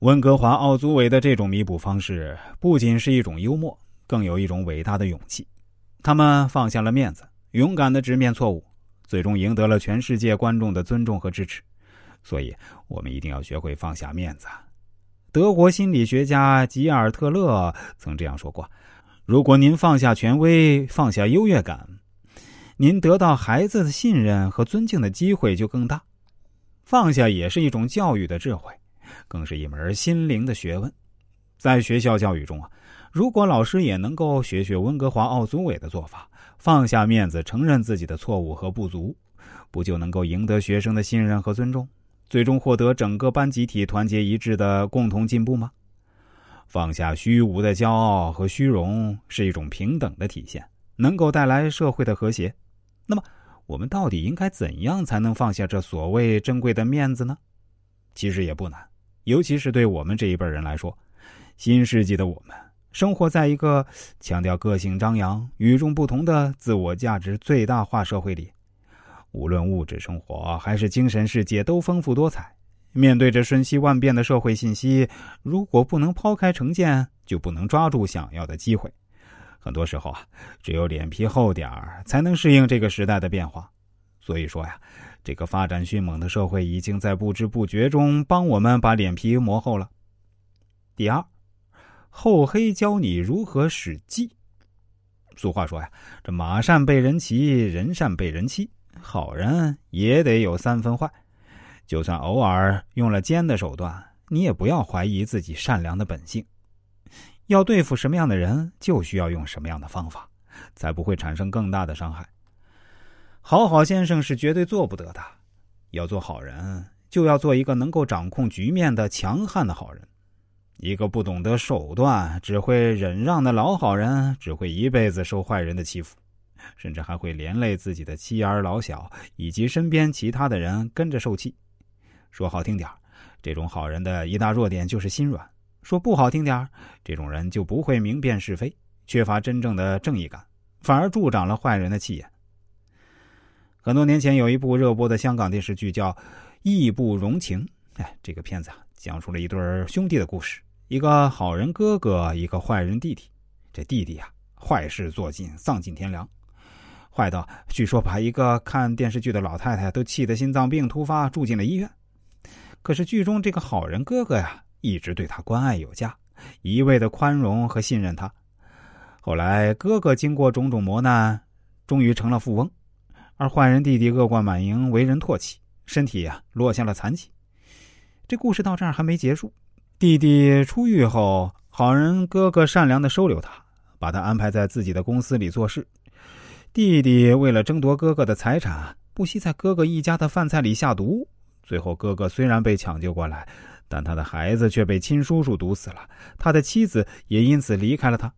温哥华奥组委的这种弥补方式，不仅是一种幽默，更有一种伟大的勇气。他们放下了面子，勇敢的直面错误，最终赢得了全世界观众的尊重和支持。所以，我们一定要学会放下面子。德国心理学家吉尔特勒曾这样说过：“如果您放下权威，放下优越感，您得到孩子的信任和尊敬的机会就更大。放下也是一种教育的智慧，更是一门心灵的学问。在学校教育中啊，如果老师也能够学学温哥华奥组委的做法，放下面子，承认自己的错误和不足，不就能够赢得学生的信任和尊重？”最终获得整个班集体团结一致的共同进步吗？放下虚无的骄傲和虚荣是一种平等的体现，能够带来社会的和谐。那么，我们到底应该怎样才能放下这所谓珍贵的面子呢？其实也不难，尤其是对我们这一辈人来说，新世纪的我们生活在一个强调个性张扬、与众不同的自我价值最大化社会里。无论物质生活还是精神世界都丰富多彩。面对着瞬息万变的社会信息，如果不能抛开成见，就不能抓住想要的机会。很多时候啊，只有脸皮厚点儿，才能适应这个时代的变化。所以说呀，这个发展迅猛的社会已经在不知不觉中帮我们把脸皮磨厚了。第二，厚黑教你如何使计。俗话说呀，这马善被人骑，人善被人欺。好人也得有三分坏，就算偶尔用了奸的手段，你也不要怀疑自己善良的本性。要对付什么样的人，就需要用什么样的方法，才不会产生更大的伤害。好好先生是绝对做不得的。要做好人，就要做一个能够掌控局面的强悍的好人。一个不懂得手段、只会忍让的老好人，只会一辈子受坏人的欺负。甚至还会连累自己的妻儿老小以及身边其他的人跟着受气。说好听点这种好人的一大弱点就是心软；说不好听点这种人就不会明辨是非，缺乏真正的正义感，反而助长了坏人的气焰。很多年前有一部热播的香港电视剧叫《义不容情》，哎，这个片子啊讲述了一对兄弟的故事：一个好人哥哥，一个坏人弟弟。这弟弟啊，坏事做尽，丧尽天良。坏到据说把一个看电视剧的老太太都气得心脏病突发住进了医院。可是剧中这个好人哥哥呀，一直对他关爱有加，一味的宽容和信任他。后来哥哥经过种种磨难，终于成了富翁，而坏人弟弟恶贯满盈，为人唾弃，身体呀落下了残疾。这故事到这儿还没结束。弟弟出狱后，好人哥哥善良的收留他，把他安排在自己的公司里做事。弟弟为了争夺哥哥的财产，不惜在哥哥一家的饭菜里下毒。最后，哥哥虽然被抢救过来，但他的孩子却被亲叔叔毒死了，他的妻子也因此离开了他。